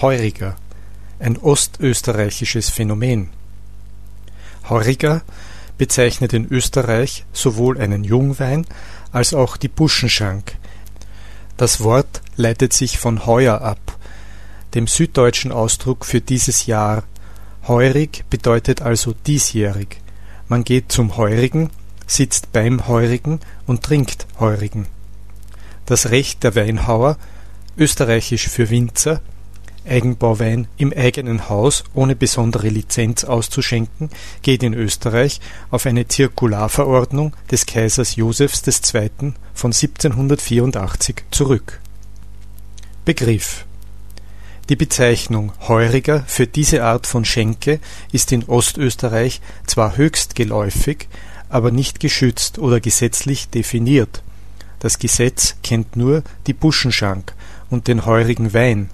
Heuriger, ein ostösterreichisches Phänomen. Heuriger bezeichnet in Österreich sowohl einen Jungwein als auch die Buschenschank. Das Wort leitet sich von Heuer ab, dem süddeutschen Ausdruck für dieses Jahr. Heurig bedeutet also diesjährig. Man geht zum Heurigen, sitzt beim Heurigen und trinkt Heurigen. Das Recht der Weinhauer, österreichisch für Winzer, Eigenbauwein im eigenen Haus ohne besondere Lizenz auszuschenken, geht in Österreich auf eine Zirkularverordnung des Kaisers Josephs II. von 1784 zurück. Begriff Die Bezeichnung Heuriger für diese Art von Schenke ist in Ostösterreich zwar höchst geläufig, aber nicht geschützt oder gesetzlich definiert. Das Gesetz kennt nur die Buschenschank und den heurigen Wein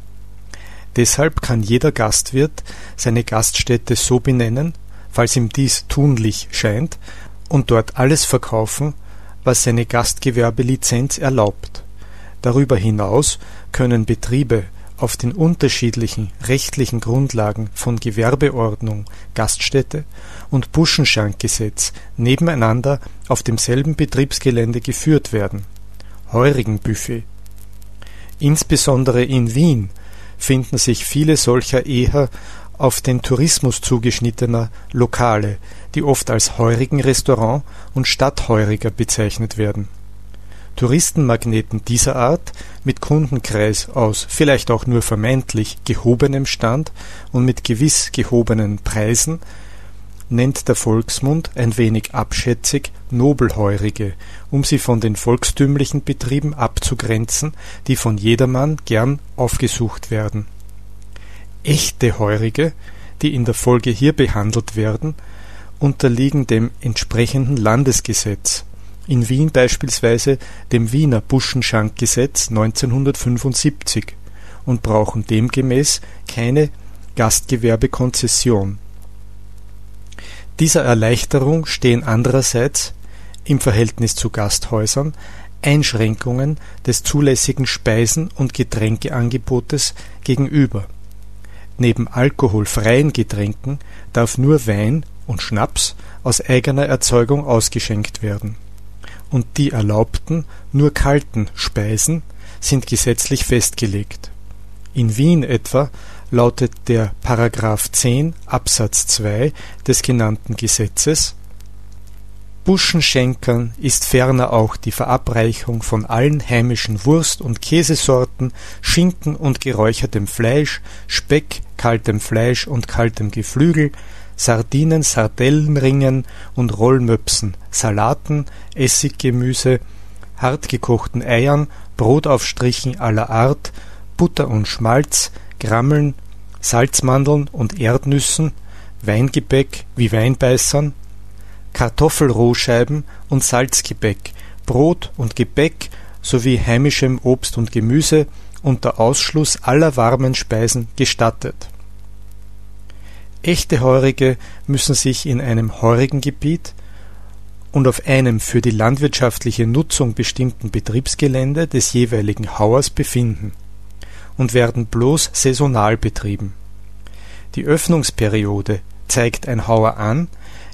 Deshalb kann jeder Gastwirt seine Gaststätte so benennen, falls ihm dies tunlich scheint, und dort alles verkaufen, was seine Gastgewerbelizenz erlaubt. Darüber hinaus können Betriebe auf den unterschiedlichen rechtlichen Grundlagen von Gewerbeordnung, Gaststätte und Buschenschankgesetz nebeneinander auf demselben Betriebsgelände geführt werden. Heurigenbuffet. Insbesondere in Wien finden sich viele solcher eher auf den Tourismus zugeschnittener Lokale, die oft als Heurigen-Restaurant und Stadtheuriger bezeichnet werden. Touristenmagneten dieser Art, mit Kundenkreis aus vielleicht auch nur vermeintlich gehobenem Stand und mit gewiss gehobenen Preisen, nennt der Volksmund ein wenig abschätzig Nobelheurige, um sie von den volkstümlichen Betrieben abzugrenzen, die von jedermann gern aufgesucht werden. Echte Heurige, die in der Folge hier behandelt werden, unterliegen dem entsprechenden Landesgesetz, in Wien beispielsweise dem Wiener Buschenschankgesetz 1975 und brauchen demgemäß keine Gastgewerbekonzession dieser Erleichterung stehen andererseits (im Verhältnis zu Gasthäusern) Einschränkungen des zulässigen Speisen und Getränkeangebotes gegenüber: Neben alkoholfreien Getränken darf nur Wein und Schnaps aus eigener Erzeugung ausgeschenkt werden, und die erlaubten nur kalten Speisen sind gesetzlich festgelegt. In Wien etwa lautet der § 10 Absatz 2 des genannten Gesetzes. Buschenschenkern ist ferner auch die Verabreichung von allen heimischen Wurst und Käsesorten, Schinken und geräuchertem Fleisch, Speck, kaltem Fleisch und kaltem Geflügel, Sardinen, Sardellenringen und Rollmöpsen, Salaten, Essiggemüse, hartgekochten Eiern, Brotaufstrichen aller Art, Butter und Schmalz, Grammeln, Salzmandeln und Erdnüssen, Weingebäck wie Weinbeißern, Kartoffelrohscheiben und Salzgebäck, Brot und Gebäck sowie heimischem Obst und Gemüse unter Ausschluss aller warmen Speisen gestattet. Echte Heurige müssen sich in einem Heurigengebiet und auf einem für die landwirtschaftliche Nutzung bestimmten Betriebsgelände des jeweiligen Hauers befinden und werden bloß saisonal betrieben. Die Öffnungsperiode zeigt ein Hauer an,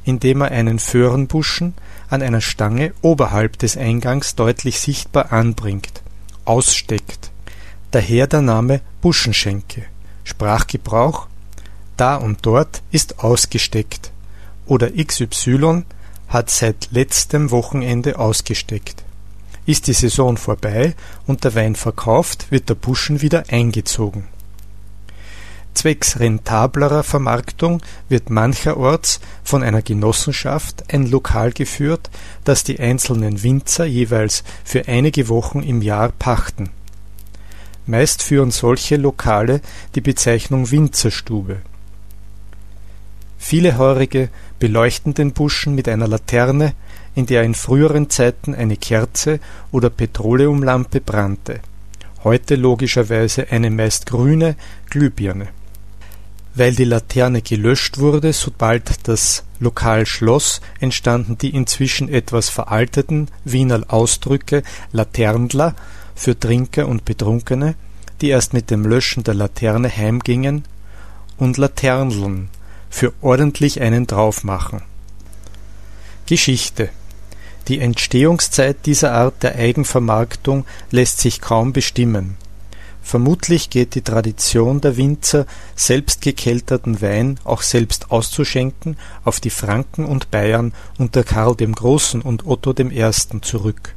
indem er einen Föhrenbuschen an einer Stange oberhalb des Eingangs deutlich sichtbar anbringt, aussteckt. Daher der Name Buschenschenke. Sprachgebrauch da und dort ist ausgesteckt oder XY hat seit letztem Wochenende ausgesteckt. Ist die Saison vorbei und der Wein verkauft, wird der Buschen wieder eingezogen. Zwecks rentablerer Vermarktung wird mancherorts von einer Genossenschaft ein Lokal geführt, das die einzelnen Winzer jeweils für einige Wochen im Jahr pachten. Meist führen solche Lokale die Bezeichnung Winzerstube. Viele Heurige beleuchten den Buschen mit einer Laterne in der in früheren Zeiten eine Kerze oder Petroleumlampe brannte, heute logischerweise eine meist grüne Glühbirne. Weil die Laterne gelöscht wurde, sobald das Lokal schloss, entstanden die inzwischen etwas veralteten Wiener Ausdrücke Laternler für Trinker und Betrunkene, die erst mit dem Löschen der Laterne heimgingen, und Laterneln für ordentlich einen draufmachen. Geschichte Die Entstehungszeit dieser Art der Eigenvermarktung lässt sich kaum bestimmen. Vermutlich geht die Tradition der Winzer, selbst gekelterten Wein auch selbst auszuschenken, auf die Franken und Bayern unter Karl dem Großen und Otto dem Ersten zurück.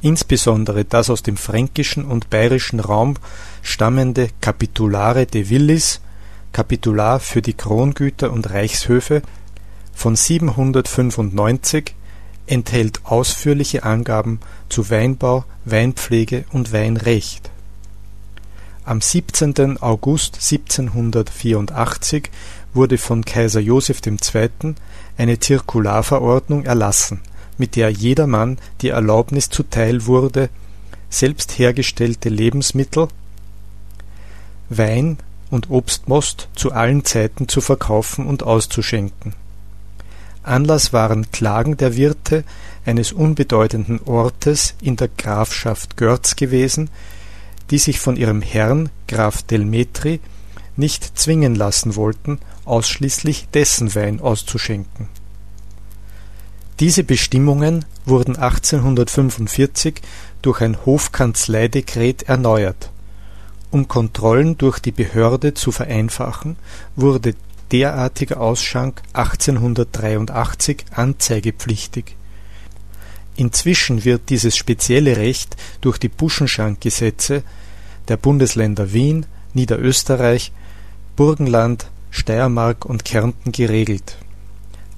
Insbesondere das aus dem fränkischen und bayerischen Raum stammende Capitulare de Villis (Kapitular für die Krongüter und Reichshöfe) von 795 enthält ausführliche Angaben zu Weinbau, Weinpflege und Weinrecht am 17. August 1784 wurde von Kaiser Joseph II. eine Zirkularverordnung erlassen, mit der jedermann die Erlaubnis zuteil wurde, selbst hergestellte Lebensmittel, Wein und Obstmost zu allen Zeiten zu verkaufen und auszuschenken. Anlass waren Klagen der Wirte eines unbedeutenden Ortes in der Grafschaft Görz gewesen die sich von ihrem Herrn Graf Delmetri nicht zwingen lassen wollten, ausschließlich dessen Wein auszuschenken. Diese Bestimmungen wurden 1845 durch ein Hofkanzleidekret erneuert. Um Kontrollen durch die Behörde zu vereinfachen, wurde derartiger Ausschank 1883 anzeigepflichtig Inzwischen wird dieses spezielle Recht durch die Buschenschankgesetze der Bundesländer Wien, Niederösterreich, Burgenland, Steiermark und Kärnten geregelt.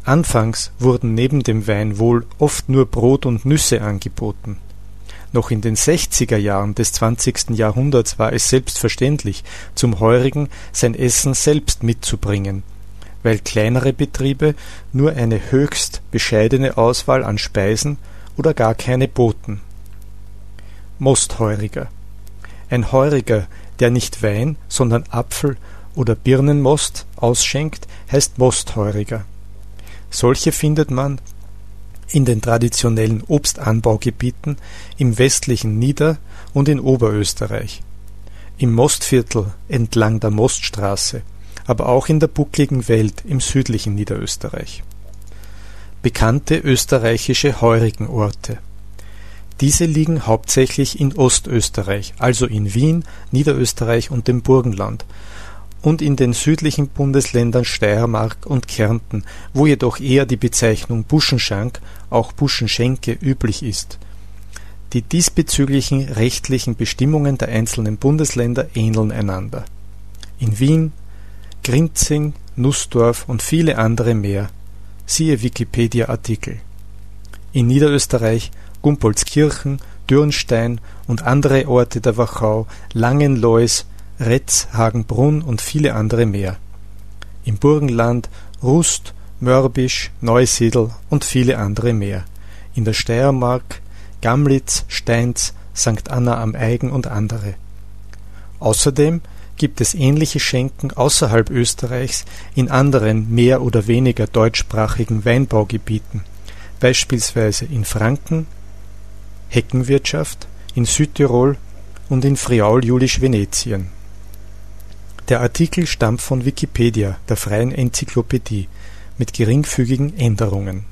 Anfangs wurden neben dem Wein wohl oft nur Brot und Nüsse angeboten. Noch in den 60er Jahren des 20. Jahrhunderts war es selbstverständlich, zum Heurigen sein Essen selbst mitzubringen, weil kleinere Betriebe nur eine höchst bescheidene Auswahl an Speisen oder gar keine boten. Mostheuriger Ein Heuriger, der nicht Wein, sondern Apfel oder Birnenmost ausschenkt, heißt Mostheuriger. Solche findet man in den traditionellen Obstanbaugebieten im westlichen Nieder- und in Oberösterreich, im Mostviertel entlang der Moststraße, aber auch in der buckligen Welt im südlichen Niederösterreich bekannte österreichische Heurigenorte. Diese liegen hauptsächlich in Ostösterreich, also in Wien, Niederösterreich und dem Burgenland, und in den südlichen Bundesländern Steiermark und Kärnten, wo jedoch eher die Bezeichnung Buschenschank, auch Buschenschenke, üblich ist. Die diesbezüglichen rechtlichen Bestimmungen der einzelnen Bundesländer ähneln einander. In Wien, Grinzing, Nussdorf und viele andere mehr Siehe Wikipedia-Artikel. In Niederösterreich Gumpoldskirchen, Dürnstein und andere Orte der Wachau, Langenlois, Retz, Hagenbrunn und viele andere mehr. Im Burgenland Rust, Mörbisch, Neusiedl und viele andere mehr. In der Steiermark Gamlitz, Steins, St. Anna am Eigen und andere. Außerdem gibt es ähnliche Schenken außerhalb Österreichs in anderen mehr oder weniger deutschsprachigen Weinbaugebieten, beispielsweise in Franken, Heckenwirtschaft, in Südtirol und in Friaul-Julisch-Venetien. Der Artikel stammt von Wikipedia, der freien Enzyklopädie, mit geringfügigen Änderungen